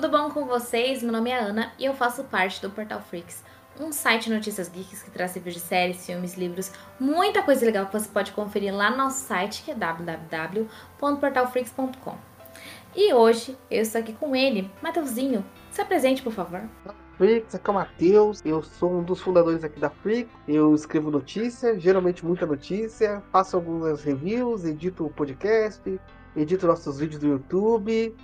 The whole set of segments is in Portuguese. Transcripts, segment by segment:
tudo bom com vocês? Meu nome é Ana e eu faço parte do Portal Freaks, um site de notícias geeks que traz reviews de séries, filmes, livros, muita coisa legal que você pode conferir lá no nosso site que é www.portalfreaks.com. E hoje eu estou aqui com ele, Mateuzinho. Se apresente, por favor. Freaks, aqui é o Matheus, eu sou um dos fundadores aqui da Freak, eu escrevo notícia, geralmente muita notícia, faço algumas reviews, edito o podcast, edito nossos vídeos do YouTube,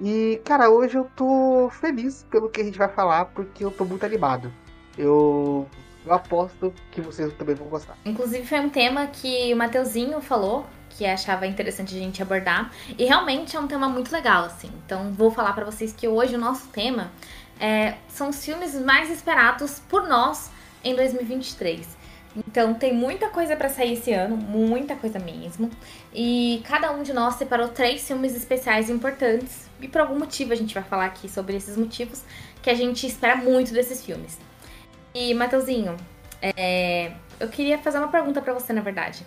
e, cara, hoje eu tô feliz pelo que a gente vai falar, porque eu tô muito animado. Eu, eu aposto que vocês também vão gostar. Inclusive, foi um tema que o Mateuzinho falou que achava interessante a gente abordar. E realmente é um tema muito legal, assim. Então, vou falar para vocês que hoje o nosso tema é, são os filmes mais esperados por nós em 2023. Então tem muita coisa para sair esse ano, muita coisa mesmo. E cada um de nós separou três filmes especiais importantes. E por algum motivo a gente vai falar aqui sobre esses motivos que a gente espera muito desses filmes. E Matheusinho, é... eu queria fazer uma pergunta para você, na verdade.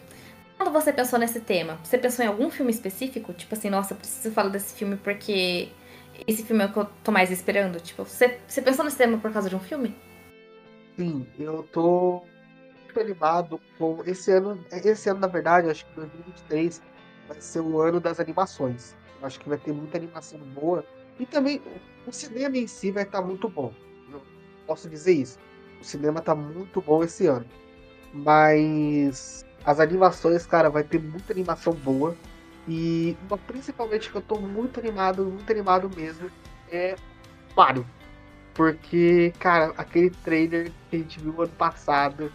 Quando você pensou nesse tema, você pensou em algum filme específico? Tipo assim, nossa, preciso falar desse filme porque esse filme é o que eu tô mais esperando. Tipo, você, você pensou nesse tema por causa de um filme? Sim, eu tô muito animado com esse ano. Esse ano, na verdade, acho que 2023 vai ser o ano das animações. Acho que vai ter muita animação boa. E também o cinema em si vai estar tá muito bom. Eu posso dizer isso. O cinema tá muito bom esse ano. Mas as animações, cara, vai ter muita animação boa. E uma, principalmente que eu tô muito animado, muito animado mesmo, é Mario. Porque, cara, aquele trailer que a gente viu ano passado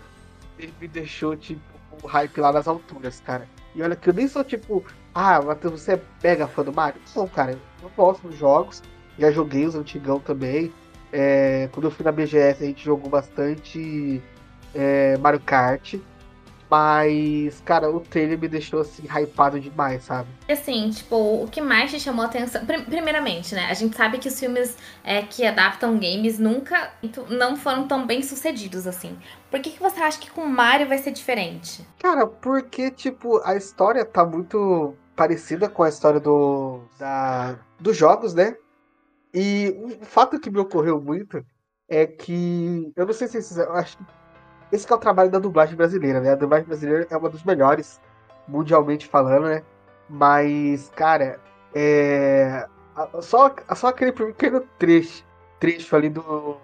ele me deixou, tipo, o hype lá nas alturas, cara. E olha que eu nem sou tipo, ah, Matheus, você é mega fã do Mario? Não, cara, eu gosto dos jogos, já joguei os antigão também. É, quando eu fui na BGS a gente jogou bastante é, Mario Kart. Mas, cara, o trailer me deixou assim, hypado demais, sabe? Assim, tipo, o que mais te chamou a atenção. Primeiramente, né? A gente sabe que os filmes é, que adaptam games nunca não foram tão bem sucedidos, assim. Por que, que você acha que com Mario vai ser diferente? Cara, porque, tipo, a história tá muito parecida com a história do, da, dos jogos, né? E um fato que me ocorreu muito é que. Eu não sei se vocês. Acho esse é o trabalho da dublagem brasileira, né? A dublagem brasileira é uma dos melhores, mundialmente falando, né? Mas, cara, é. Só, só aquele pequeno trecho, trecho ali do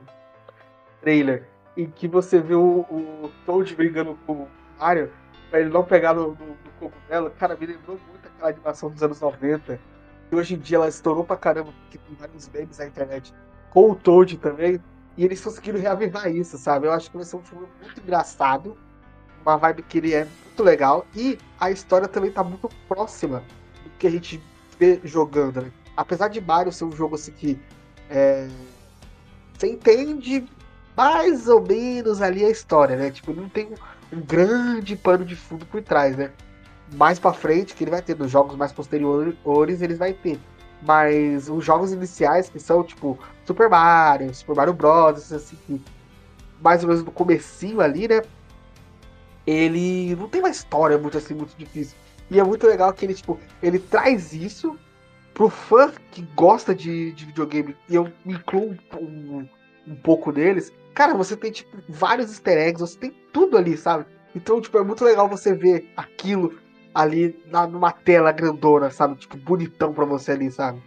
trailer em que você vê o, o Toad brigando com o Mario pra ele não pegar no, no, no cara, me lembrou muito aquela animação dos anos 90. E hoje em dia ela estourou pra caramba, porque tem vários memes na internet com o Toad também. E eles conseguiram reavivar isso, sabe? Eu acho que vai ser um filme muito engraçado. Uma vibe que ele é muito legal. E a história também tá muito próxima do que a gente vê jogando, né? Apesar de Mario ser um jogo assim que. É... Você entende mais ou menos ali a história, né? Tipo, não tem um grande pano de fundo por trás, né? Mais pra frente, que ele vai ter, nos jogos mais posteriores, eles vai ter. Mas os jogos iniciais, que são tipo Super Mario, Super Mario Bros, assim, mais ou menos no comecinho ali, né? Ele não tem uma história muito assim, muito difícil. E é muito legal que ele, tipo, ele traz isso pro fã que gosta de, de videogame, e eu incluo um, um pouco deles. Cara, você tem, tipo, vários easter eggs, você tem tudo ali, sabe? Então, tipo, é muito legal você ver aquilo ali na, numa tela grandona, sabe? Tipo, bonitão pra você ali, sabe?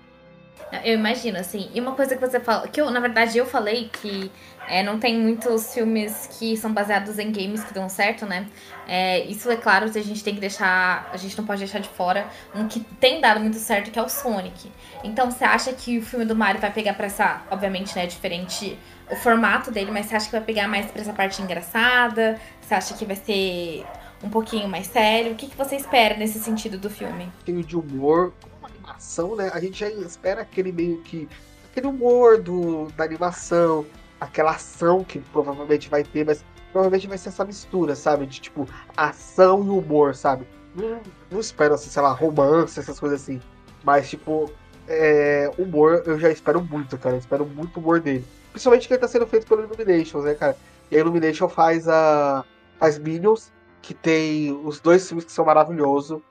Eu imagino, assim. E uma coisa que você fala, que eu, na verdade, eu falei que é, não tem muitos filmes que são baseados em games que dão certo, né? É, isso é claro, a gente tem que deixar. A gente não pode deixar de fora um que tem dado muito certo, que é o Sonic. Então, você acha que o filme do Mario vai pegar pra essa. Obviamente, né? Diferente o formato dele, mas você acha que vai pegar mais pra essa parte engraçada? Você acha que vai ser um pouquinho mais sério? O que, que você espera nesse sentido do filme? Tem de humor, uma animação, né? A gente já espera aquele meio que. aquele humor do, da animação, aquela ação que provavelmente vai ter, mas provavelmente vai ser essa mistura, sabe? De tipo, ação e humor, sabe? Não, não espero, assim, sei lá, romance, essas coisas assim. Mas, tipo, é, humor eu já espero muito, cara. Eu espero muito humor dele. Principalmente que ele tá sendo feito pelo Illumination, né, cara? E a Illumination faz a. faz Minions, que tem os dois filmes que são maravilhosos.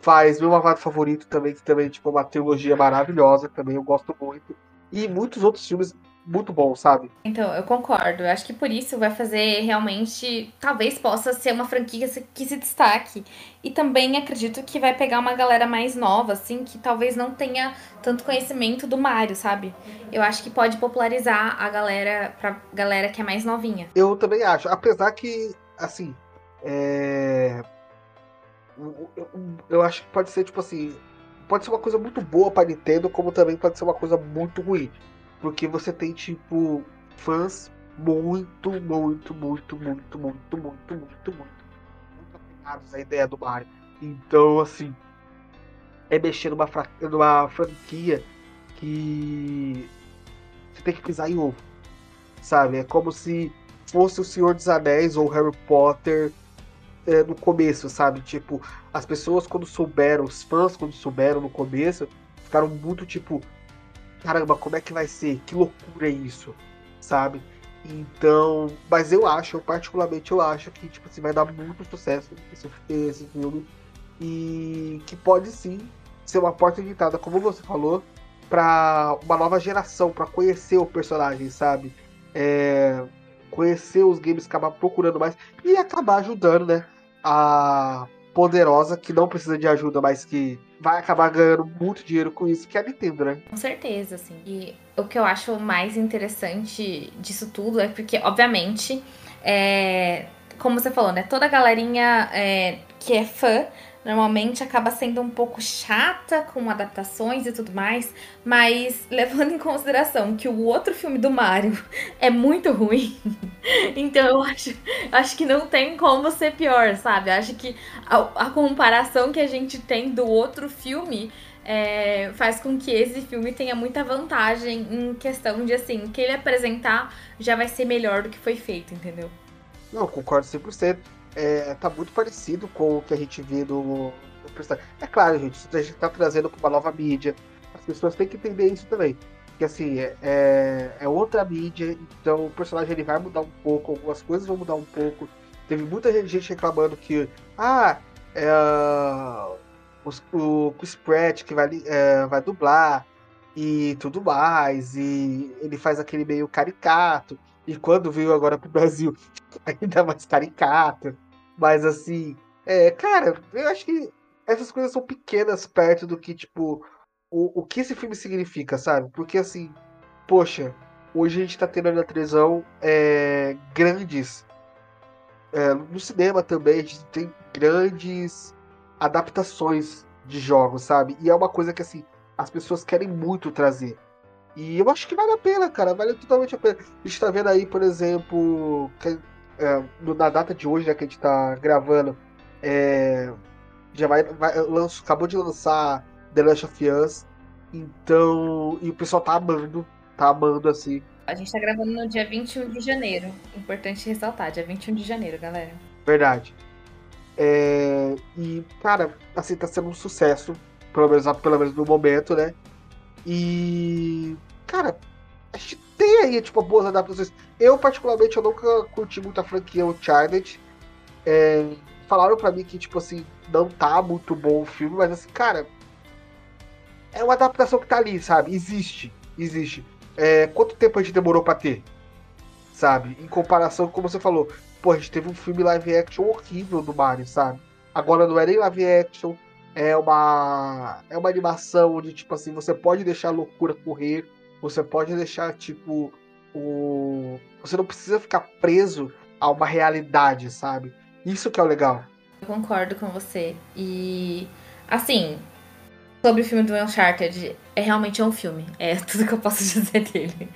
Faz meu malvado favorito também, que também tipo, é uma trilogia maravilhosa, também eu gosto muito. e muitos outros filmes muito bons, sabe? Então, eu concordo. Eu acho que por isso vai fazer realmente. Talvez possa ser uma franquia que se destaque. E também acredito que vai pegar uma galera mais nova, assim, que talvez não tenha tanto conhecimento do Mario, sabe? Eu acho que pode popularizar a galera pra galera que é mais novinha. Eu também acho. Apesar que, assim. É... Eu, eu acho que pode ser, tipo assim. Pode ser uma coisa muito boa pra Nintendo, como também pode ser uma coisa muito ruim. Porque você tem, tipo, fãs muito, muito, muito, muito, muito, muito, muito, muito, muito apegados à ideia do Mario. Então, assim, é mexer numa, fra numa franquia que você tem que pisar em ovo, sabe? É como se fosse o Senhor dos Anéis ou Harry Potter é, no começo, sabe? Tipo, as pessoas quando souberam, os fãs quando souberam no começo, ficaram muito tipo, caramba, como é que vai ser? Que loucura é isso, sabe? Então, mas eu acho, eu particularmente eu acho que tipo assim, vai dar muito sucesso esse, esse filme e que pode sim ser uma porta de entrada, como você falou, para uma nova geração, para conhecer o personagem, sabe? É, conhecer os games, acabar procurando mais e acabar ajudando, né? A poderosa que não precisa de ajuda, mas que vai acabar ganhando muito dinheiro com isso, que é a Nintendo, né? Com certeza, assim. E o que eu acho mais interessante disso tudo é porque, obviamente, é, como você falou, né? Toda a galerinha é, que é fã normalmente acaba sendo um pouco chata com adaptações e tudo mais, mas levando em consideração que o outro filme do Mario é muito ruim, então eu acho, acho que não tem como ser pior, sabe? Acho que a, a comparação que a gente tem do outro filme é, faz com que esse filme tenha muita vantagem em questão de assim, que ele apresentar já vai ser melhor do que foi feito, entendeu? Não, concordo 100% é, tá muito parecido com o que a gente vê no, no personagem. É claro, gente, a gente tá trazendo para uma nova mídia. As pessoas têm que entender isso também. Que assim, é, é, é outra mídia, então o personagem ele vai mudar um pouco, algumas coisas vão mudar um pouco. Teve muita gente reclamando que, ah, é, o, Chris Pratt que vai, é, vai dublar e tudo mais, e ele faz aquele meio caricato. E quando veio agora pro Brasil, ainda mais caricato. Mas assim, é, cara, eu acho que essas coisas são pequenas perto do que, tipo, o, o que esse filme significa, sabe? Porque assim, poxa, hoje a gente tá tendo na televisão é, grandes. É, no cinema também, a gente tem grandes adaptações de jogos, sabe? E é uma coisa que assim, as pessoas querem muito trazer. E eu acho que vale a pena, cara. Vale totalmente a pena. A gente tá vendo aí, por exemplo, é, na data de hoje, né, que a gente tá gravando, é, já vai, vai lanço, acabou de lançar The Last of Us. Então, e o pessoal tá amando, tá amando assim. A gente tá gravando no dia 21 de janeiro. Importante ressaltar, dia 21 de janeiro, galera. Verdade. É, e, cara, assim, tá sendo um sucesso, pelo menos, pelo menos no momento, né? E. Cara, a gente tem aí, tipo, boas adaptações. Eu, particularmente, eu nunca curti muito a franquia Uncharted. É, falaram pra mim que, tipo assim, não tá muito bom o filme, mas assim, cara. É uma adaptação que tá ali, sabe? Existe. Existe. É, quanto tempo a gente demorou pra ter? Sabe? Em comparação, como você falou, pô, a gente teve um filme live action horrível do Mario, sabe? Agora não é nem live action, é uma é uma animação onde tipo assim você pode deixar a loucura correr você pode deixar tipo o você não precisa ficar preso a uma realidade sabe? Isso que é o legal. Eu concordo com você. E assim sobre o filme do Uncharted, é realmente um filme. É tudo que eu posso dizer dele.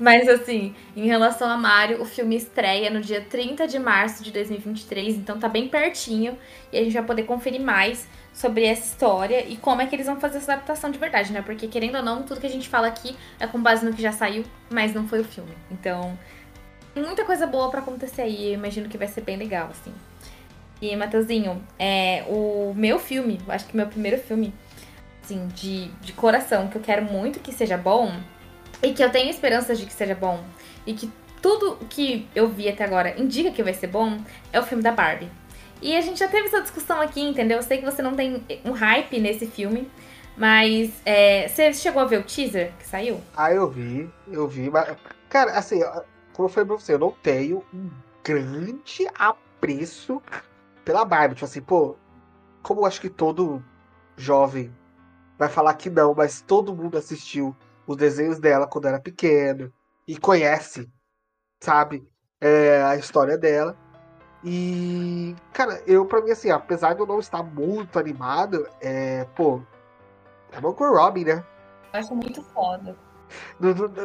Mas assim, em relação a Mario, o filme estreia no dia 30 de março de 2023, então tá bem pertinho e a gente vai poder conferir mais sobre essa história e como é que eles vão fazer essa adaptação de verdade, né? Porque querendo ou não, tudo que a gente fala aqui é com base no que já saiu, mas não foi o filme. Então, muita coisa boa para acontecer aí, eu imagino que vai ser bem legal, assim. E, Matheusinho, é, o meu filme, acho que meu primeiro filme, assim, de, de coração, que eu quero muito que seja bom, e que eu tenho esperanças de que seja bom, e que tudo que eu vi até agora indica que vai ser bom, é o filme da Barbie. E a gente já teve essa discussão aqui, entendeu? Eu sei que você não tem um hype nesse filme, Mas é, você chegou a ver o teaser que saiu? Ah, eu vi, eu vi. Mas, cara, assim, como eu falei pra você, eu não tenho um grande apreço pela Barbie. Tipo assim, pô, como eu acho que todo jovem vai falar que não, mas todo mundo assistiu os desenhos dela quando era pequeno e conhece, sabe, é, a história dela. E, cara, eu, pra mim, assim, apesar de eu não estar muito animado, é, pô, é Margot Robin, né? Eu acho muito foda.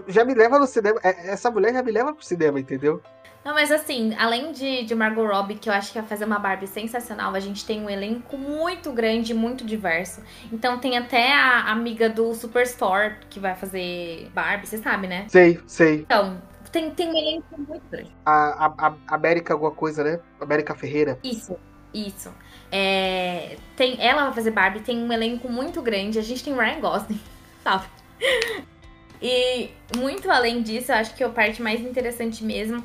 Já me leva no cinema, é, essa mulher já me leva pro cinema, entendeu? Não, mas assim, além de, de Margot Robbie, que eu acho que vai fazer uma Barbie sensacional, a gente tem um elenco muito grande, muito diverso. Então tem até a amiga do Superstore que vai fazer Barbie, você sabe, né? Sei, sei. Então, tem, tem um elenco muito grande. A, a, a América alguma coisa, né? América Ferreira. Isso, isso. É, tem, ela vai fazer Barbie, tem um elenco muito grande. A gente tem Ryan Gosling, sabe? E muito além disso, eu acho que a parte mais interessante mesmo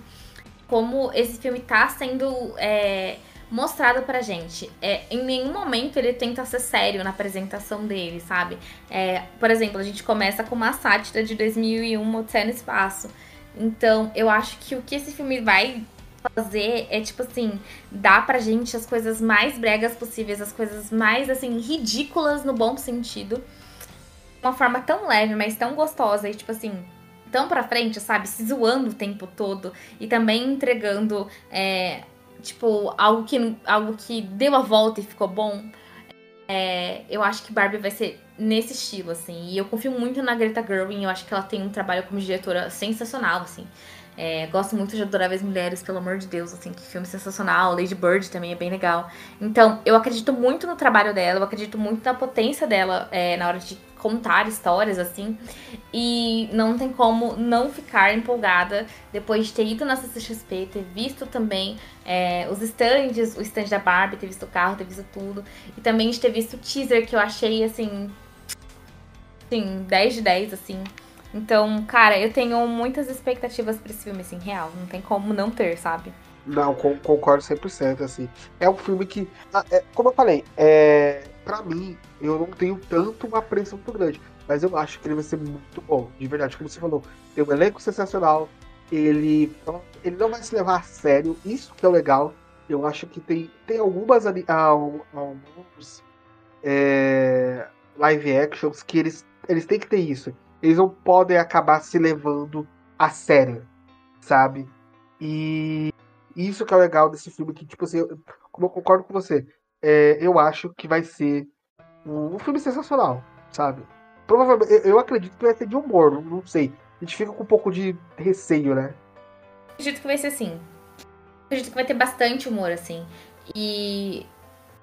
como esse filme tá sendo é, mostrado pra gente. É, em nenhum momento ele tenta ser sério na apresentação dele, sabe? É, por exemplo, a gente começa com uma sátira de 2001, Odisseia no Espaço. Então, eu acho que o que esse filme vai fazer é, tipo assim, dar pra gente as coisas mais bregas possíveis, as coisas mais, assim, ridículas no bom sentido. Uma forma tão leve, mas tão gostosa. E, tipo assim, tão pra frente, sabe? Se zoando o tempo todo e também entregando, é, tipo, algo que, algo que deu a volta e ficou bom. É, eu acho que Barbie vai ser nesse estilo, assim. E eu confio muito na Greta Gerwig, eu acho que ela tem um trabalho como diretora sensacional, assim. É, gosto muito de Adoráveis Mulheres, pelo amor de Deus, assim, que filme sensacional. Lady Bird também é bem legal. Então, eu acredito muito no trabalho dela, eu acredito muito na potência dela é, na hora de contar histórias, assim. E não tem como não ficar empolgada depois de ter ido na CCXP, ter visto também é, os stands, o stand da Barbie, ter visto o carro, ter visto tudo. E também de ter visto o teaser que eu achei, assim. Assim, 10 de 10, assim. Então, cara, eu tenho muitas expectativas pra esse filme, assim, real. Não tem como não ter, sabe? Não, concordo 100%, assim. É um filme que, ah, é, como eu falei, é, pra mim, eu não tenho tanto uma pressão muito grande. Mas eu acho que ele vai ser muito bom, de verdade. Como você falou, tem um elenco sensacional. Ele, ele não vai se levar a sério, isso que é legal. Eu acho que tem, tem algumas alguns é, live actions que eles, eles têm que ter isso eles não podem acabar se levando a sério, sabe? E isso que é legal desse filme, que, tipo assim, eu, como eu concordo com você, é, eu acho que vai ser um, um, filme sensacional, sabe? Provavelmente, eu, acredito que vai ser de humor, não, sei. A gente fica com um pouco de receio, né? Acredito que vai ser assim. Acredito que vai ter bastante humor, assim. E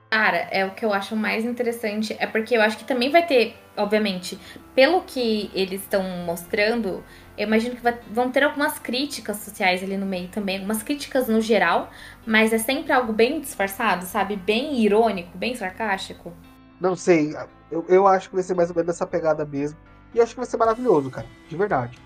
Cara, é o que eu acho mais interessante. É porque eu acho que também vai ter, obviamente, pelo que eles estão mostrando, eu imagino que vai, vão ter algumas críticas sociais ali no meio também, algumas críticas no geral, mas é sempre algo bem disfarçado, sabe? Bem irônico, bem sarcástico. Não sei, eu, eu acho que vai ser mais ou menos essa pegada mesmo. E eu acho que vai ser maravilhoso, cara, de verdade.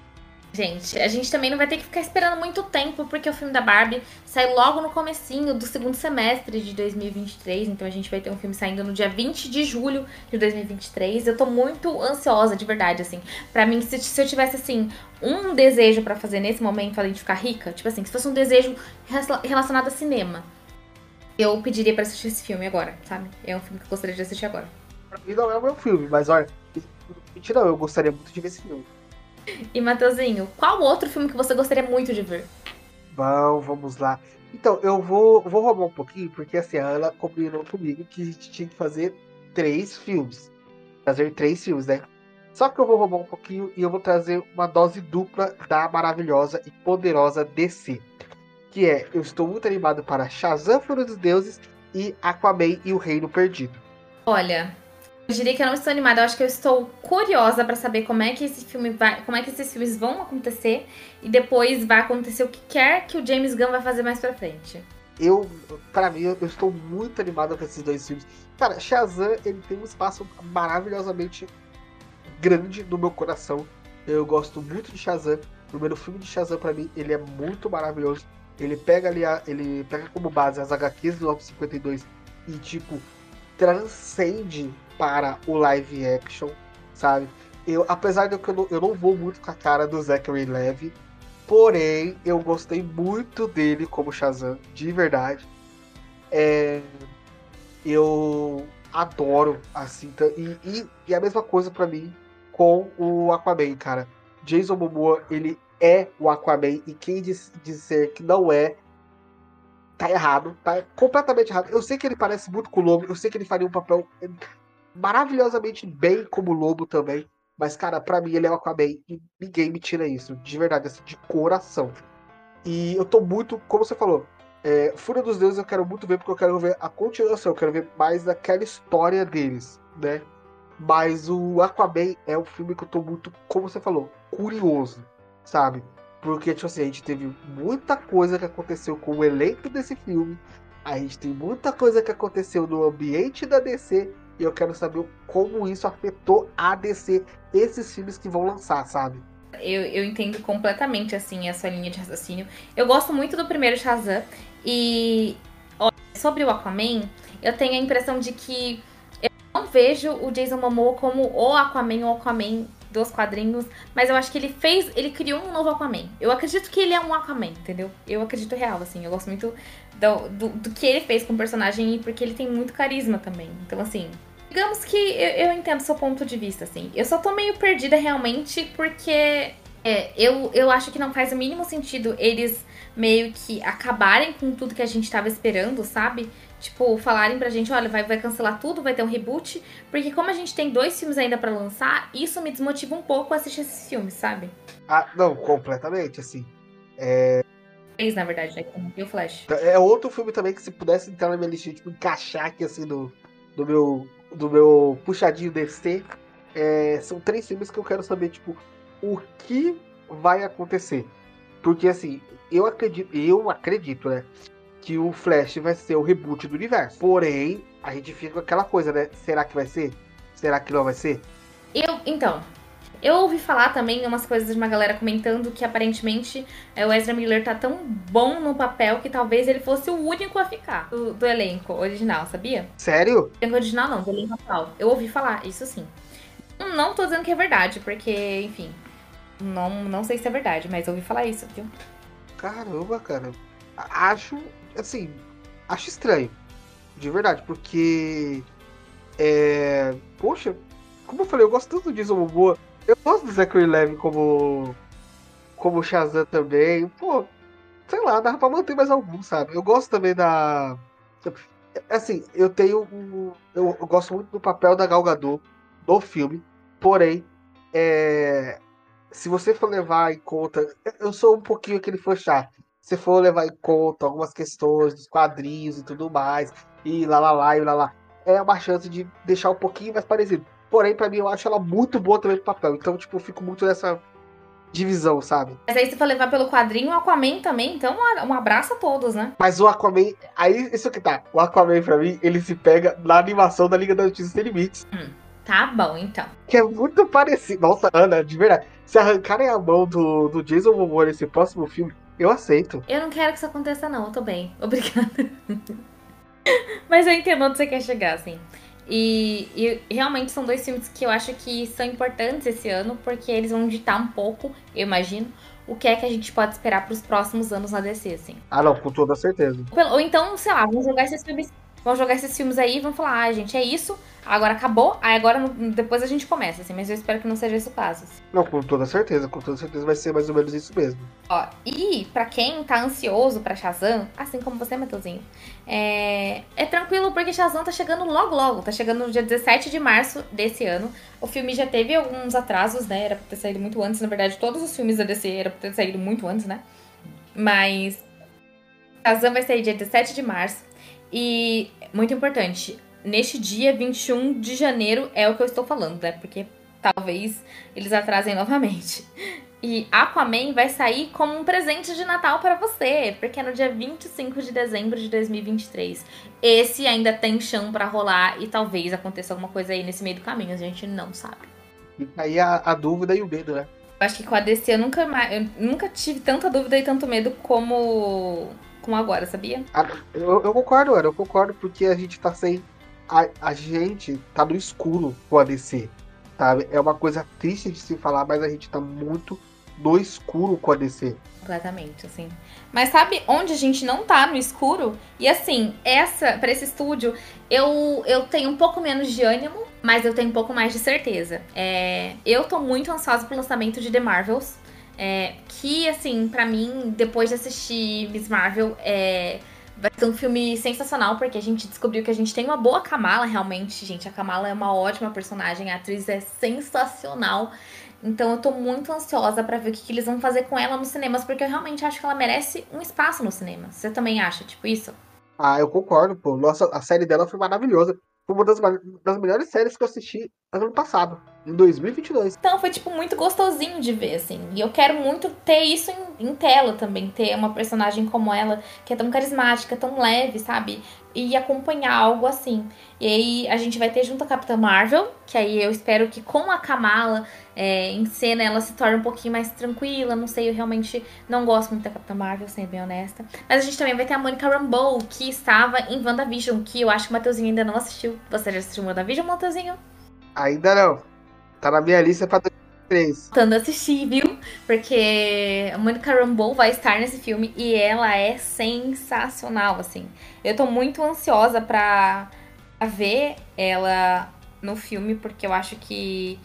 Gente, a gente também não vai ter que ficar esperando muito tempo, porque o filme da Barbie sai logo no comecinho do segundo semestre de 2023, então a gente vai ter um filme saindo no dia 20 de julho de 2023. Eu tô muito ansiosa, de verdade, assim. Para mim, se, se, eu tivesse, assim, um desejo para fazer nesse momento, além de ficar rica, tipo assim, se fosse um desejo relacionado a cinema, eu pediria para assistir esse filme agora, sabe? É um filme que eu gostaria de assistir agora. Pra mim não é o meu filme, mas olha, mentira, eu gostaria muito de ver esse filme. E Matheusinho, qual outro filme que você gostaria muito de ver? Bom, vamos lá. Então, eu vou, vou roubar um pouquinho, porque assim, ela combinou comigo que a gente tinha que fazer três filmes. Fazer três filmes, né? Só que eu vou roubar um pouquinho e eu vou trazer uma dose dupla da maravilhosa e poderosa DC. Que é, eu estou muito animado para Shazam, Filho dos Deuses e Aquaman e o Reino Perdido. Olha, eu diria que eu não estou animada, eu acho que eu estou curiosa para saber como é que esse filme vai, como é que esses filmes vão acontecer e depois vai acontecer o que quer que o James Gunn vai fazer mais para frente. Eu, para mim, eu estou muito animada com esses dois filmes. Cara, Shazam, ele tem um espaço maravilhosamente grande no meu coração. Eu gosto muito de Shazam. O primeiro filme de Shazam para mim, ele é muito maravilhoso. Ele pega ali, a, ele pega como base as HQs do 952 e tipo transcende para o live action, sabe? Eu, apesar de que eu não, eu não vou muito com a cara do Zachary Levy, porém eu gostei muito dele como Shazam, de verdade. É, eu adoro assim, e, e, e a mesma coisa para mim com o Aquaman, cara. Jason Momoa, ele é o Aquaman e quem disser que não é tá errado, tá completamente errado. Eu sei que ele parece muito com o Lobo, eu sei que ele faria um papel maravilhosamente bem como Lobo também, mas, cara, para mim ele é o Aquaman e ninguém me tira isso, de verdade, assim, de coração. E eu tô muito, como você falou, é, Fúria dos Deuses eu quero muito ver porque eu quero ver a continuação, eu quero ver mais daquela história deles, né? Mas o Aquaman é um filme que eu tô muito, como você falou, curioso, sabe? Porque, tipo assim, a gente teve muita coisa que aconteceu com o elenco desse filme. A gente tem muita coisa que aconteceu no ambiente da DC. E eu quero saber como isso afetou a DC, esses filmes que vão lançar, sabe? Eu, eu entendo completamente, assim, a sua linha de raciocínio. Eu gosto muito do primeiro Shazam. E olha, sobre o Aquaman, eu tenho a impressão de que eu não vejo o Jason Momoa como o Aquaman ou Aquaman dos quadrinhos, mas eu acho que ele fez, ele criou um novo Aquaman. Eu acredito que ele é um Aquaman, entendeu? Eu acredito real, assim, eu gosto muito do, do, do que ele fez com o personagem e porque ele tem muito carisma também. Então, assim, digamos que eu, eu entendo seu ponto de vista, assim. Eu só tô meio perdida realmente porque é, eu, eu acho que não faz o mínimo sentido eles meio que acabarem com tudo que a gente tava esperando, sabe? tipo, falarem pra gente, olha, vai, vai cancelar tudo, vai ter um reboot, porque como a gente tem dois filmes ainda para lançar, isso me desmotiva um pouco a assistir esses filmes, sabe? Ah, não, completamente, assim. É... Três, na verdade, né? E o Flash. É outro filme também que se pudesse entrar na minha lista, tipo, encaixar aqui, assim, do, do meu do meu puxadinho DC, é, são três filmes que eu quero saber, tipo, o que vai acontecer. Porque, assim, eu acredito, eu acredito, né? que o Flash vai ser o reboot do universo. Porém, a gente fica com aquela coisa, né? Será que vai ser? Será que não vai ser? Eu, então, eu ouvi falar também umas coisas de uma galera comentando que aparentemente é, o Ezra Miller tá tão bom no papel que talvez ele fosse o único a ficar do, do elenco original, sabia? Sério? Elenco original não, do elenco atual. Eu ouvi falar, isso sim. Não tô dizendo que é verdade, porque, enfim, não, não sei se é verdade, mas ouvi falar isso, viu? Caramba, cara. Acho assim, acho estranho. De verdade, porque. É. Poxa, como eu falei, eu gosto tanto do Jason Momoa. Eu gosto do Zachary Levy como. Como Shazam também. Pô, sei lá, dá pra manter mais algum, sabe? Eu gosto também da. Assim, eu tenho um. Eu, eu gosto muito do papel da Gal Gadot no filme. Porém, é, se você for levar em conta. Eu sou um pouquinho aquele fã chato se for levar em conta algumas questões dos quadrinhos e tudo mais, e lá lá lá e lá lá, é uma chance de deixar um pouquinho mais parecido. Porém, para mim, eu acho ela muito boa também no papel. Então, tipo, eu fico muito nessa divisão, sabe? Mas aí se for levar pelo quadrinho, o Aquaman também, então um abraço a todos, né? Mas o Aquaman, aí isso que tá. O Aquaman, pra mim, ele se pega na animação da Liga da Justiça Sem Limites. Hum, tá bom, então. Que é muito parecido. Nossa, Ana, de verdade. Se arrancarem a mão do, do Jason Momoa nesse próximo filme, eu aceito. Eu não quero que isso aconteça, não. Eu tô bem. Obrigada. Mas eu entendo onde você quer chegar, assim. E, e, realmente são dois filmes que eu acho que são importantes esse ano, porque eles vão ditar um pouco, eu imagino, o que é que a gente pode esperar para os próximos anos na DC, assim. Ah, não, com toda certeza. Ou então, sei lá, vamos jogar esses filmes vão jogar esses filmes aí e vão falar, ah, gente, é isso, agora acabou, aí agora depois a gente começa, assim, mas eu espero que não seja esse o caso. Assim. Não, com toda certeza, com toda certeza vai ser mais ou menos isso mesmo. Ó, e para quem tá ansioso pra Shazam, assim como você, Matheusinho, é... é tranquilo porque Shazam tá chegando logo logo, tá chegando no dia 17 de março desse ano. O filme já teve alguns atrasos, né, era pra ter saído muito antes, na verdade todos os filmes da DC eram pra ter saído muito antes, né, mas... Shazam vai sair dia 17 de março. E, muito importante, neste dia 21 de janeiro é o que eu estou falando, né? Porque talvez eles atrasem novamente. E Aquaman vai sair como um presente de Natal para você, porque é no dia 25 de dezembro de 2023. Esse ainda tem chão para rolar e talvez aconteça alguma coisa aí nesse meio do caminho, a gente não sabe. Fica aí a, a, dúvida e o medo, né? Eu acho que com a DC eu nunca, eu nunca tive tanta dúvida e tanto medo como como agora, sabia? Ah, eu, eu, concordo, eu concordo, porque a gente tá sem a, a gente tá no escuro com a DC, sabe? É uma coisa triste de se falar, mas a gente tá muito no escuro com a DC. Completamente, assim. Mas sabe onde a gente não tá no escuro? E assim, essa, para esse estúdio, eu, eu tenho um pouco menos de ânimo, mas eu tenho um pouco mais de certeza. É, eu tô muito ansiosa pro lançamento de The Marvels. É, que, assim, para mim, depois de assistir Miss Marvel, é, vai ser um filme sensacional, porque a gente descobriu que a gente tem uma boa Kamala, realmente, gente. A Kamala é uma ótima personagem, a atriz é sensacional. Então eu tô muito ansiosa para ver o que, que, eles vão fazer com ela nos cinemas, porque eu realmente acho que ela merece um espaço no cinema. Você também acha, tipo, isso? Ah, eu concordo, pô. Nossa, a série dela foi maravilhosa. Foi uma das, das melhores séries que eu assisti ano passado, em 2022. Então, foi, tipo, muito gostosinho de ver, assim. E eu quero muito ter isso em, em tela também. Ter uma personagem como ela, que é tão carismática, tão leve, sabe? E acompanhar algo assim. E aí, a gente vai ter junto a Capitã Marvel, que aí eu espero que com a Kamala é, em cena ela se torne um pouquinho mais tranquila. Não sei, eu realmente não gosto muito da Capitã Marvel, sendo bem honesta. Mas a gente também vai ter a Monica Rambeau, que estava em WandaVision, que eu acho que o Matheusinho ainda não assistiu. Você já assistiu WandaVision, Matheusinho? Ainda não. Tá na minha lista pra 2003. Tentando assistir, viu? Porque a Monica Rambeau vai estar nesse filme e ela é sensacional, assim. Eu tô muito ansiosa pra, ver ela no filme, porque eu acho que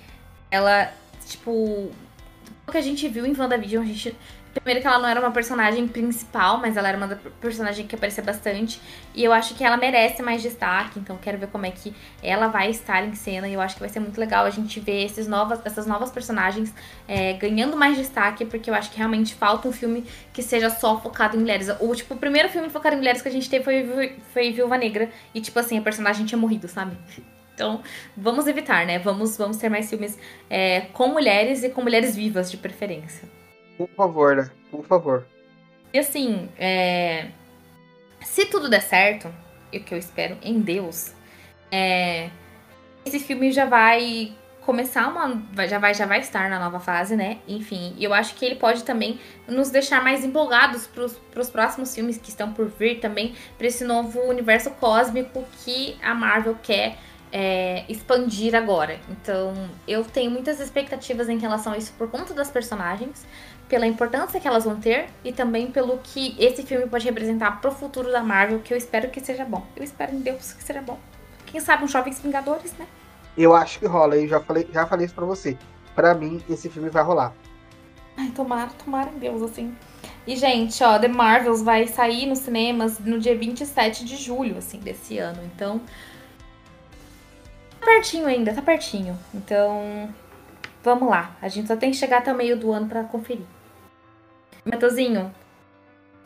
ela, tipo, o que a gente viu em WandaVision, a gente Primeiro que ela não era uma personagem principal, mas ela era uma personagem que aparecia bastante. E eu acho que ela merece mais destaque, então quero ver como é que ela vai estar em cena. E eu acho que vai ser muito legal a gente ver esses novas, essas novas personagens é, ganhando mais destaque, porque eu acho que realmente falta um filme que seja só focado em mulheres. O, tipo, o primeiro filme focado em mulheres que a gente teve foi, foi Viúva Negra. E, tipo assim, a personagem tinha morrido, sabe? Então, vamos evitar, né? Vamos, vamos ter mais filmes é, com mulheres e com mulheres vivas, de preferência. Por favor, né? Por favor. E assim, é... se tudo der certo, e o que eu espero em Deus, é... esse filme já vai começar uma. Já vai, já vai estar na nova fase, né? Enfim, eu acho que ele pode também nos deixar mais empolgados para os próximos filmes que estão por vir também, para esse novo universo cósmico que a Marvel quer é, expandir agora. Então, eu tenho muitas expectativas em relação a isso por conta das personagens, pela importância que elas vão ter e também pelo que esse filme pode representar pro futuro da Marvel, que eu espero que seja bom. Eu espero em Deus que seja bom. Quem sabe um Jovens Vingadores, né? Eu acho que rola, eu já falei, já falei isso pra você. Pra mim, esse filme vai rolar. Ai, tomara, tomara em Deus, assim. E, gente, ó, The Marvels vai sair nos cinemas no dia 27 de julho, assim, desse ano. Então. Tá pertinho ainda, tá pertinho. Então. Vamos lá. A gente só tem que chegar até o meio do ano para conferir. Matozinho,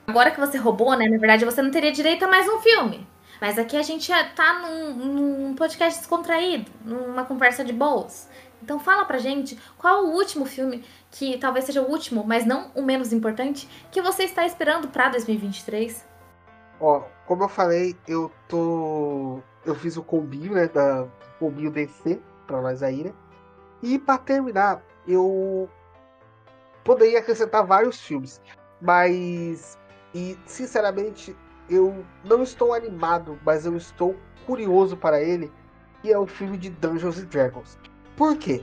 agora que você roubou, né? Na verdade, você não teria direito a mais um filme. Mas aqui a gente tá num, num podcast descontraído, numa conversa de boas. Então fala pra gente qual é o último filme, que talvez seja o último, mas não o menos importante, que você está esperando pra 2023. Ó, como eu falei, eu tô. Eu fiz o combinho, né? Da combinho DC pra nós aí, né? E para terminar, eu poderia acrescentar vários filmes, mas e sinceramente eu não estou animado, mas eu estou curioso para ele, que é o filme de Dungeons and Dragons. Por quê?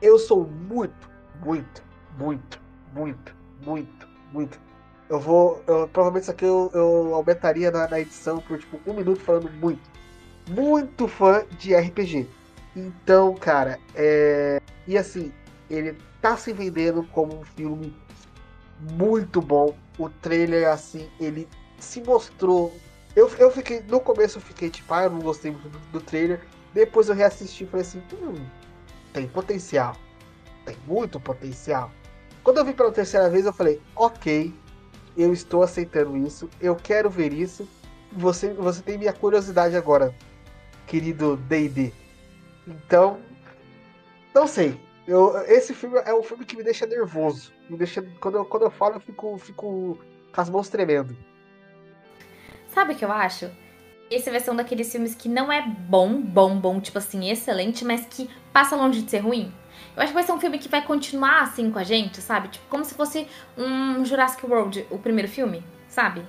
Eu sou muito, muito, muito, muito, muito, muito. Eu vou. Eu, provavelmente isso aqui eu, eu aumentaria na, na, edição por tipo um minuto falando muito. Muito fã de RPG. Então, cara, é. E assim, ele tá se vendendo como um filme muito bom. O trailer, assim, ele se mostrou. Eu, eu fiquei. No começo eu fiquei tipo, ah, eu não gostei muito do, do trailer. Depois eu reassisti e falei assim, hum, tem potencial. Tem muito potencial. Quando eu vi pela terceira vez, eu falei, ok, eu estou aceitando isso, eu quero ver isso. Você, você tem minha curiosidade agora, querido D&D. Então, não sei. Eu, esse filme é um filme que me deixa nervoso. Me deixa, quando, eu, quando eu falo, eu fico, fico com as mãos tremendo. Sabe o que eu acho? Esse vai ser um daqueles filmes que não é bom, bom, bom, tipo assim, excelente, mas que passa longe de ser ruim. Eu acho que vai ser um filme que vai continuar assim com a gente, sabe? Tipo, como se fosse um Jurassic World, o primeiro filme, sabe?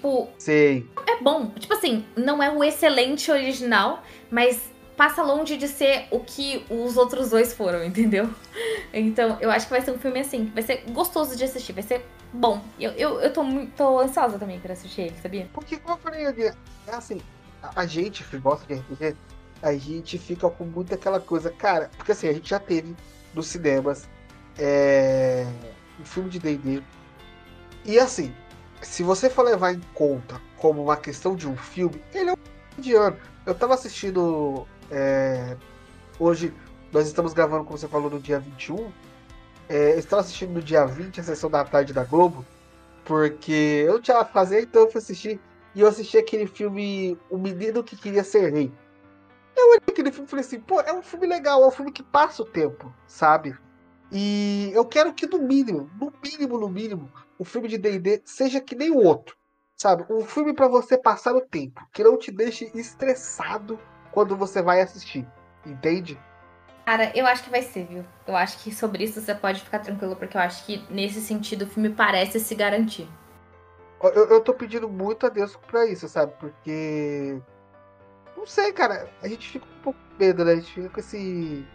Tipo. Sei. É bom. Tipo assim, não é o excelente original, mas passa longe de ser o que os outros dois foram, entendeu? Então, eu acho que vai ser um filme assim. Vai ser gostoso de assistir, vai ser bom. Eu, eu, eu tô muito ansiosa também pra assistir ele, sabia? Porque, como eu falei, é assim, a, gente que gosta de RPG, a gente fica com muito aquela coisa, cara, porque assim, a gente já teve nos cinemas é, um filme de D&D e assim, se você for levar em conta como uma questão de um filme, ele é um indiano. Eu tava assistindo é, hoje, nós estamos gravando, como você falou, no dia 21. É, eu estava assistindo no dia 20 a sessão da tarde da Globo, porque eu tinha nada fazer, então eu fui assistir. E eu assisti aquele filme O Menino que Queria Ser Rei. Eu olhei aquele filme e falei assim, pô, é um filme legal, é um filme que passa o tempo, sabe? E eu quero que no mínimo, no mínimo, no mínimo, o filme de D&D seja que nem o outro, sabe? Um filme para você passar o tempo, que não te deixe estressado quando você vai assistir, entende? Cara, eu acho que vai ser, viu? Eu acho que sobre isso você pode ficar tranquilo, porque eu acho que nesse sentido o filme parece se garantir. Eu, eu tô pedindo muito a Deus pra isso, sabe? Porque. Não sei, cara. A gente fica um pouco com medo, né? A gente fica com esse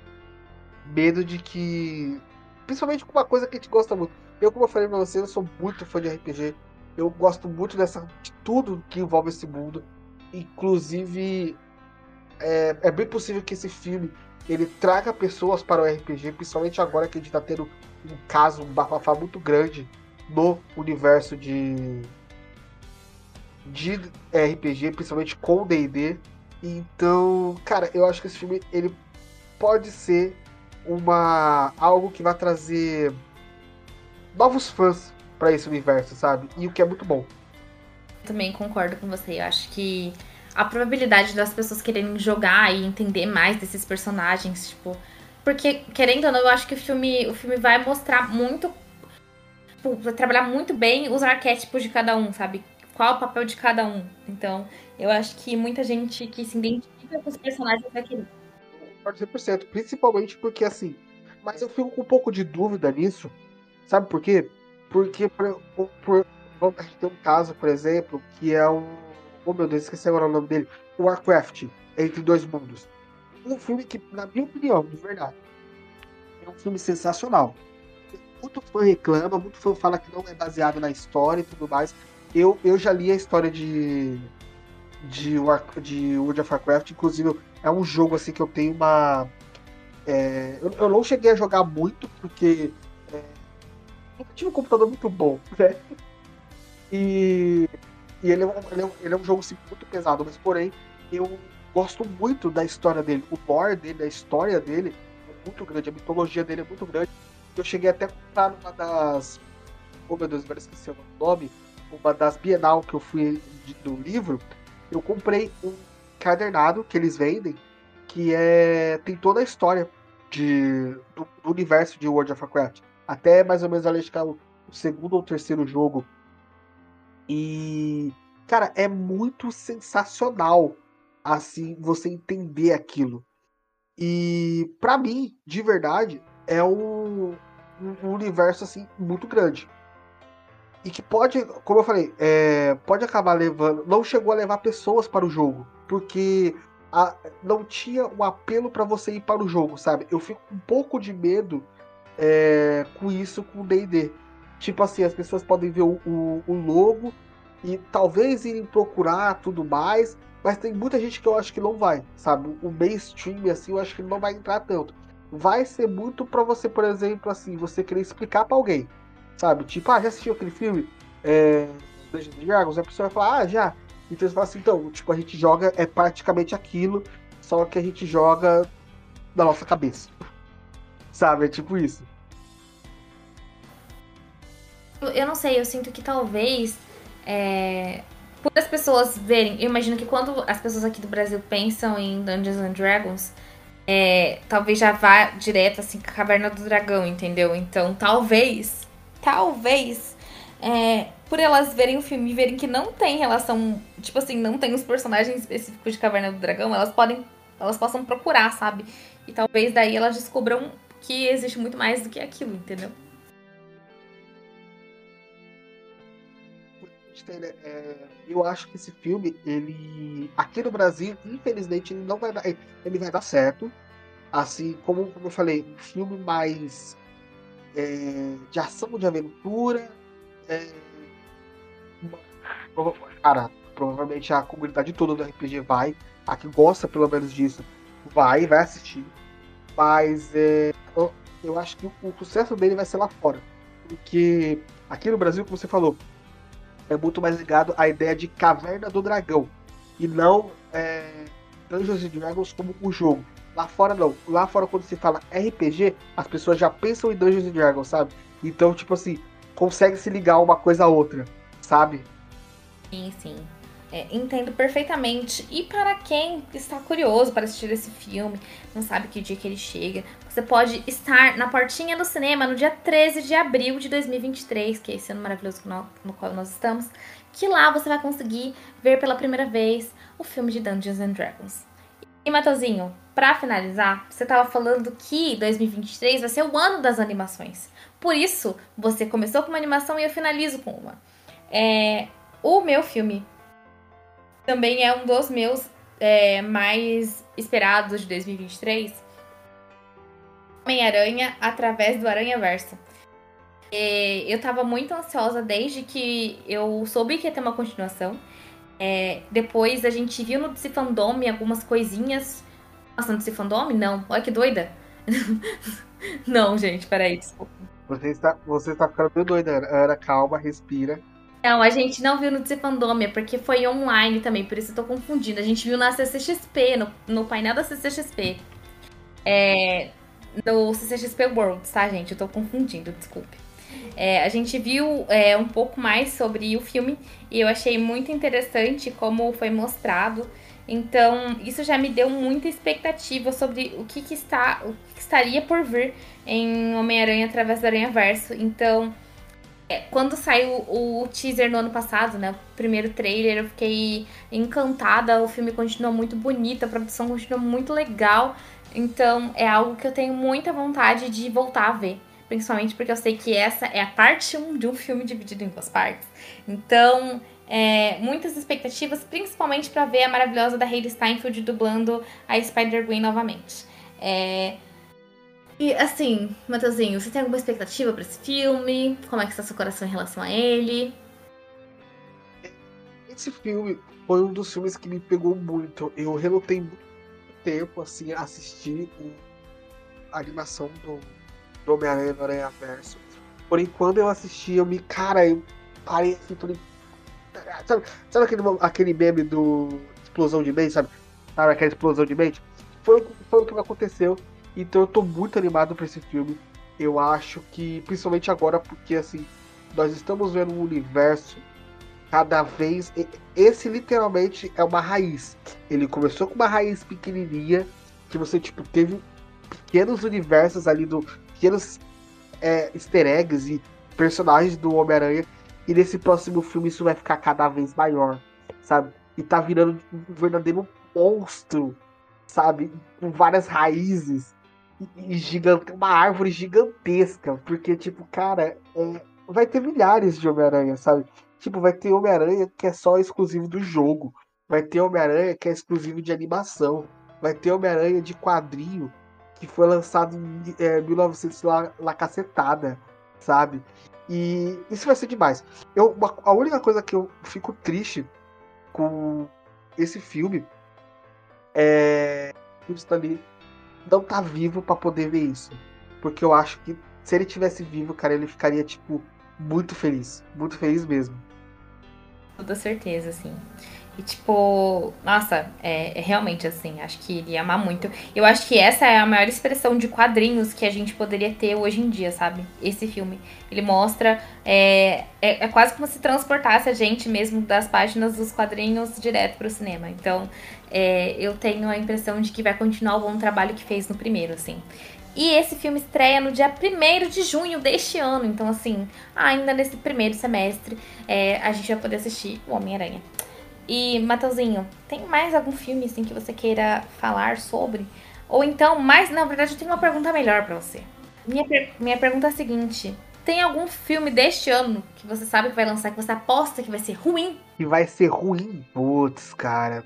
medo de que. Principalmente com uma coisa que a gente gosta muito. Eu, como eu falei pra você, eu sou muito fã de RPG. Eu gosto muito dessa, de tudo que envolve esse mundo. Inclusive, é, é bem possível que esse filme ele traga pessoas para o RPG, principalmente agora que a gente está tendo um caso, um bafafá muito grande no universo de de RPG, principalmente com D&D. Então, cara, eu acho que esse filme ele pode ser uma algo que vai trazer novos fãs para esse universo, sabe? E o que é muito bom. Também concordo com você. Eu acho que a probabilidade das pessoas quererem jogar e entender mais desses personagens, tipo, porque querendo ou não, eu acho que o filme, o filme vai mostrar muito tipo, vai trabalhar muito bem os arquétipos de cada um, sabe? Qual o papel de cada um. Então, eu acho que muita gente que se identifica com os personagens vai querer. Pode 100%, principalmente porque assim, mas eu fico com um pouco de dúvida nisso. Sabe por quê? Porque por, por, tem um caso, por exemplo, que é um Oh meu Deus, esqueci agora o nome dele. Warcraft, Entre Dois Mundos. Um filme que, na minha opinião, de verdade, é um filme sensacional. Muito fã reclama, muito fã fala que não é baseado na história e tudo mais. Eu, eu já li a história de, de, War, de World of Warcraft, inclusive é um jogo assim que eu tenho uma. É, eu, eu, não cheguei a jogar muito, porque é, eu tive um computador muito bom, né? E e ele é, um, ele é, um, ele é um jogo assim, muito pesado, mas porém, eu gosto muito da história dele. O lore dele, a história dele é muito grande, a mitologia dele é muito grande. Eu cheguei até a comprar uma das. Oh meu Deus, agora esqueci o nome. Uma das Bienal que eu fui de, do livro. Eu comprei um cadernado que eles vendem, que é. tem toda a história de, do, do universo de World of Warcraft. Até mais ou menos ali, acho que é o segundo ou terceiro jogo e, cara, é muito sensacional, assim, você entender aquilo. E, para mim, de verdade, é um, um, universo, assim, muito grande. E que pode, como eu falei, é, pode acabar levando. Não chegou a levar pessoas para o jogo, porque a, não tinha um apelo para você ir para o jogo, sabe? Eu fico um pouco de medo é, com isso com o DD Tipo assim, as pessoas podem ver o, o, o logo e talvez irem procurar tudo mais, mas tem muita gente que eu acho que não vai, sabe? O mainstream, assim, eu acho que não vai entrar tanto. Vai ser muito para você, por exemplo, assim, você querer explicar para alguém, sabe? Tipo, ah, já assistiu aquele filme? É... Dragons? A pessoa vai falar, ah, já. Então você fala assim, então, tipo, a gente joga, é praticamente aquilo, só que a gente joga na nossa cabeça. Sabe? É tipo isso. Eu não sei, eu sinto que talvez é, por as pessoas verem, eu imagino que quando as pessoas aqui do Brasil pensam em Dungeons and Dragons, é, talvez já vá direto assim, Caverna do Dragão, entendeu? Então talvez, talvez, é, por elas verem o filme e verem que não tem relação, tipo assim, não tem os personagens específicos de Caverna do Dragão, elas podem, elas possam procurar, sabe? E talvez daí elas descubram que existe muito mais do que aquilo, entendeu? É, eu acho que esse filme, ele. Aqui no Brasil, infelizmente, ele não vai dar. Ele vai dar certo. Assim, como, como eu falei, um filme mais é, de ação, de aventura. É, cara, provavelmente a comunidade toda do RPG vai. A que gosta pelo menos disso, vai, vai assistir. Mas é, eu, eu acho que o sucesso dele vai ser lá fora. Porque aqui no Brasil, como você falou, é muito mais ligado à ideia de Caverna do Dragão. E não é, Dungeons and Dragons como o jogo. Lá fora não. Lá fora quando se fala RPG, as pessoas já pensam em Dungeons and Dragons, sabe? Então, tipo assim, consegue se ligar uma coisa a outra, sabe? Sim, sim. É, entendo perfeitamente. E para quem está curioso para assistir esse filme, não sabe que dia que ele chega, você pode estar na portinha do cinema no dia 13 de abril de 2023, que é esse ano maravilhoso no qual nós estamos, que lá você vai conseguir ver pela primeira vez o filme de Dungeons and Dragons. E Matheusinho, para finalizar, você estava falando que 2023 vai ser o ano das animações. Por isso, você começou com uma animação e eu finalizo com uma. É, o meu filme também é um dos meus é, mais esperados de 2023 Homem-Aranha através do Aranha Verso. É, eu tava muito ansiosa desde que eu soube que ia ter uma continuação. É, depois a gente viu no DC Fandom algumas coisinhas. Nossa, no DC Fandom? Não. Olha que doida. não, gente, peraí, desculpa. Você está, você está ficando meio doida, Ana. Calma, respira. Não, a gente não viu no DC porque foi online também, por isso eu tô confundindo. A gente viu na CCXP, no, no painel da CCXP. É, do CCXP World, tá, gente? Eu tô confundindo, desculpe. É, a gente viu é, um pouco mais sobre o filme e eu achei muito interessante como foi mostrado. Então, isso já me deu muita expectativa sobre o que, que está, o que estaria por vir em Homem-Aranha através do Aranha Verso. Então, é, quando saiu o teaser no ano passado, né? O primeiro trailer, eu fiquei encantada. O filme continua muito bonito, a produção continua muito legal. Então é algo que eu tenho muita vontade de voltar a ver. Principalmente porque eu sei que essa é a parte 1 de um filme dividido em duas partes. Então, é, muitas expectativas, principalmente para ver a maravilhosa da Hayley Steinfeld dublando a Spider-Gwen novamente. É... E assim, Matheusinho, você tem alguma expectativa para esse filme? Como é que está seu coração em relação a ele? Esse filme foi um dos filmes que me pegou muito. Eu relutei muito tempo assim assistir a animação do, do Homem-Aranha no Aranha Verso. Porém, quando eu assisti, eu me. Cara, eu parei assim, falei. Sabe, sabe aquele, aquele meme do explosão de mente, sabe? Sabe aquela explosão de mente? Foi, foi o que aconteceu. Então eu tô muito animado pra esse filme. Eu acho que, principalmente agora, porque assim, nós estamos vendo um universo cada vez. Esse literalmente é uma raiz. Ele começou com uma raiz pequenininha, que você tipo teve pequenos universos ali do pequenos é, easter eggs e personagens do Homem-Aranha. E nesse próximo filme isso vai ficar cada vez maior, sabe? E tá virando um verdadeiro monstro, sabe? Com várias raízes gigante, uma árvore gigantesca, porque tipo, cara, é, vai ter milhares de Homem-Aranha, sabe? Tipo, vai ter Homem-Aranha que é só exclusivo do jogo. Vai ter Homem-Aranha que é exclusivo de animação. Vai ter Homem-Aranha de quadrinho que foi lançado em é, 1900 lá, lá cacetada, sabe? E isso vai ser demais. Eu, a única coisa que eu fico triste com esse filme é que o Stanley não tá vivo para poder ver isso. Porque eu acho que se ele tivesse vivo, cara, ele ficaria, tipo, muito feliz. Muito feliz mesmo toda certeza, assim. E tipo, nossa, é, é, realmente assim, acho que iria amar muito. Eu acho que essa é a maior expressão de quadrinhos que a gente poderia ter hoje em dia, sabe? Esse filme. Ele mostra. É, é, é quase como se transportasse a gente mesmo das páginas dos quadrinhos direto pro cinema. Então, é, eu tenho a impressão de que vai continuar o bom trabalho que fez no primeiro, assim. E esse filme estreia no dia 1 de junho deste ano. Então, assim, ainda nesse primeiro semestre, é, a gente vai poder assistir o Homem-Aranha. E, Mateuzinho, tem mais algum filme assim que você queira falar sobre? Ou então, mais, na verdade, eu tenho uma pergunta melhor para você. Minha, per minha pergunta é a seguinte: tem algum filme deste ano que você sabe que vai lançar, que você aposta que vai ser ruim? Que vai ser ruim? Putz, cara.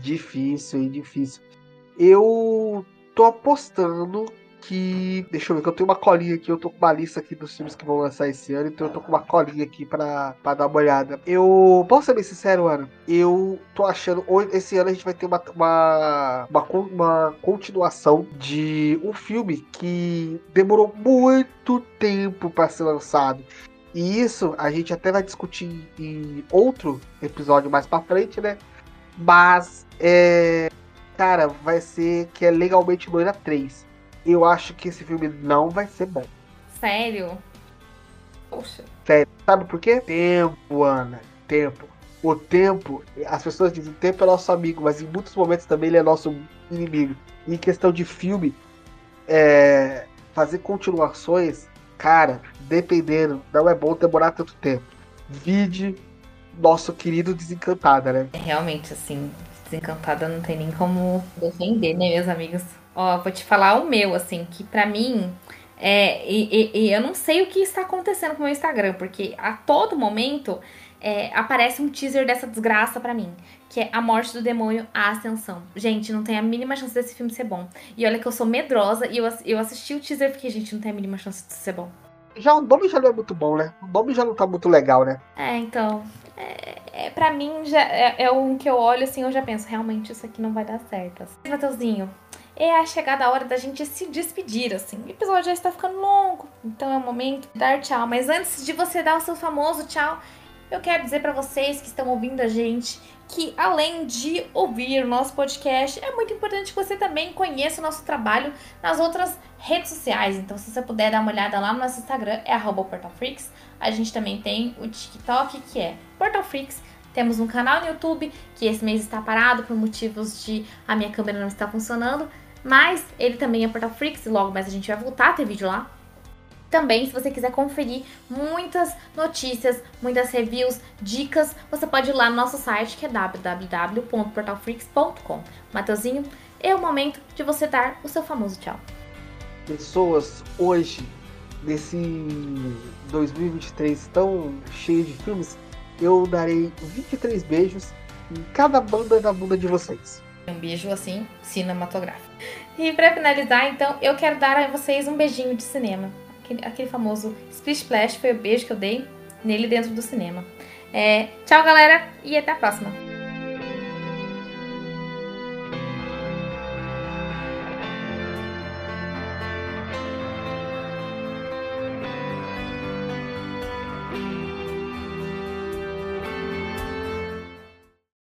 Difícil, hein? Difícil. Eu tô apostando que. Deixa eu ver, que eu tenho uma colinha aqui. Eu tô com uma lista aqui dos filmes que vão lançar esse ano. Então eu tô com uma colinha aqui pra, pra dar uma olhada. Eu. Posso ser bem sincero, Ana? Eu tô achando. Esse ano a gente vai ter uma, uma, uma, uma continuação de um filme que demorou muito tempo para ser lançado. E isso a gente até vai discutir em outro episódio mais pra frente, né? Mas, é. Cara, vai ser que é Legalmente Loira 3 eu acho que esse filme não vai ser bom. Sério? Poxa. Sério. Sabe por quê? Tempo, Ana. Tempo. O tempo, as pessoas dizem o tempo é nosso amigo, mas em muitos momentos também ele é nosso inimigo. E em questão de filme, é, fazer continuações, cara, dependendo, não é bom demorar tanto tempo. Vide nosso querido Desencantada, né? É realmente, assim, Desencantada não tem nem como defender, né, meus amigos? Ó, vou te falar o meu, assim, que para mim. É, e, e, e, eu não sei o que está acontecendo com o meu Instagram, porque a todo momento é, aparece um teaser dessa desgraça para mim, que é A Morte do Demônio, A Ascensão. Gente, não tem a mínima chance desse filme ser bom. E olha que eu sou medrosa e eu, eu assisti o teaser e fiquei, gente, não tem a mínima chance de ser bom. Já o nome já não é muito bom, né? O nome já não tá muito legal, né? É, então. É, é, pra mim, já é, é um que eu olho assim, eu já penso, realmente isso aqui não vai dar certo. Mateuzinho, é a chegada a hora da gente se despedir, assim. O episódio já está ficando longo, então é o momento de dar tchau. Mas antes de você dar o seu famoso tchau, eu quero dizer para vocês que estão ouvindo a gente que além de ouvir o nosso podcast, é muito importante que você também conheça o nosso trabalho nas outras redes sociais. Então, se você puder dar uma olhada lá no nosso Instagram, é @portalfreaks. A gente também tem o TikTok, que é portalfreaks. Temos um canal no YouTube, que esse mês está parado por motivos de a minha câmera não está funcionando. Mas ele também é Portal Freaks logo mais a gente vai voltar a ter vídeo lá. Também, se você quiser conferir muitas notícias, muitas reviews, dicas, você pode ir lá no nosso site que é www.portalfreaks.com. Mateuzinho, é o momento de você dar o seu famoso tchau. Pessoas, hoje, nesse 2023 tão cheio de filmes, eu darei 23 beijos em cada banda da bunda de vocês. Um beijo assim, cinematográfico. E para finalizar, então, eu quero dar a vocês um beijinho de cinema. Aquele, aquele famoso Split Splash foi o beijo que eu dei nele dentro do cinema. É, tchau, galera, e até a próxima.